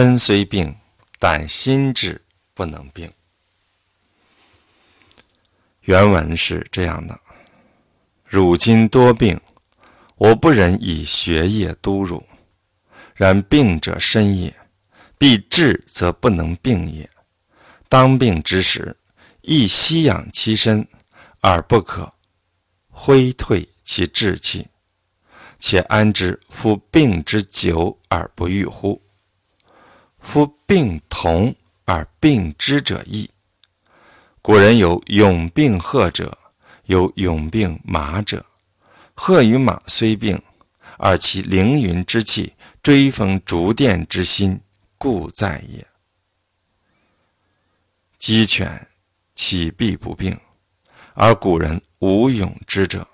身虽病，但心志不能病。原文是这样的：汝今多病，我不忍以学业督汝。然病者身也，必治则不能病也。当病之时，亦息养其身，而不可挥退其志气。且安之夫病之久而不愈乎？夫病同而病之者异。古人有勇病贺者，有勇病马者。贺与马虽病，而其凌云之气、追风逐电之心，故在也。鸡犬岂必不病？而古人无勇之者，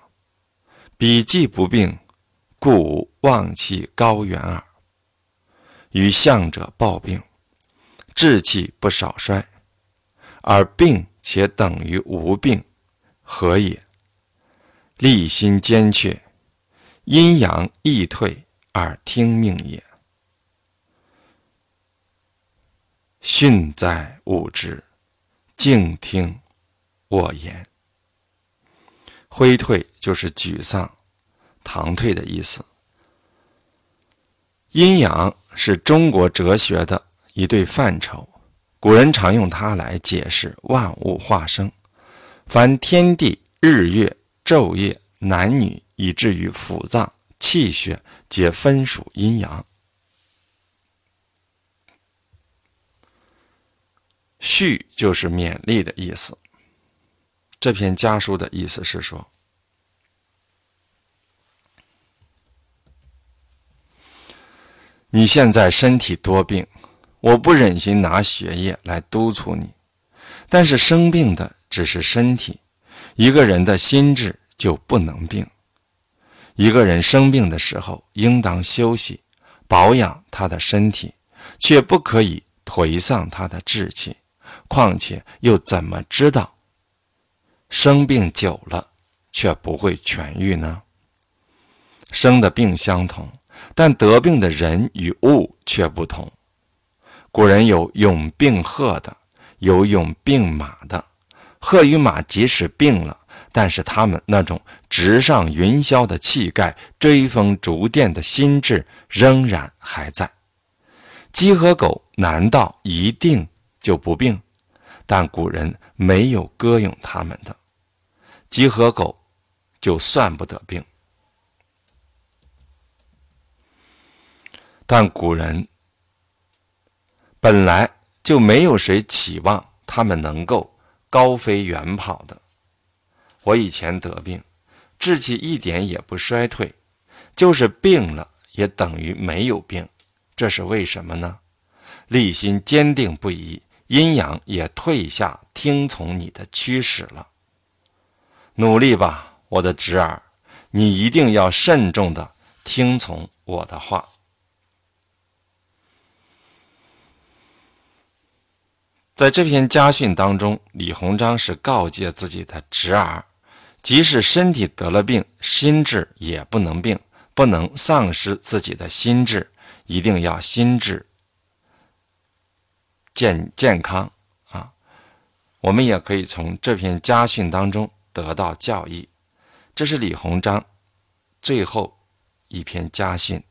彼既不病。故望气高远耳。与相者暴病，志气不少衰，而病且等于无病，何也？立心坚确，阴阳易退而听命也。训在物之，静听我言。挥退就是沮丧。唐退的意思。阴阳是中国哲学的一对范畴，古人常用它来解释万物化生，凡天地、日月、昼夜、男女，以至于腑脏、气血，皆分属阴阳。序就是勉励的意思。这篇家书的意思是说。你现在身体多病，我不忍心拿血液来督促你，但是生病的只是身体，一个人的心智就不能病。一个人生病的时候，应当休息，保养他的身体，却不可以颓丧他的志气。况且又怎么知道生病久了却不会痊愈呢？生的病相同。但得病的人与物却不同。古人有勇病鹤的，有勇病马的。鹤与马即使病了，但是他们那种直上云霄的气概、追风逐电的心智仍然还在。鸡和狗难道一定就不病？但古人没有歌咏他们的鸡和狗，就算不得病。但古人本来就没有谁期望他们能够高飞远跑的。我以前得病，志气一点也不衰退，就是病了也等于没有病，这是为什么呢？立心坚定不移，阴阳也退下，听从你的驱使了。努力吧，我的侄儿，你一定要慎重的听从我的话。在这篇家训当中，李鸿章是告诫自己的侄儿，即使身体得了病，心智也不能病，不能丧失自己的心智，一定要心智健健康啊！我们也可以从这篇家训当中得到教益。这是李鸿章最后一篇家训。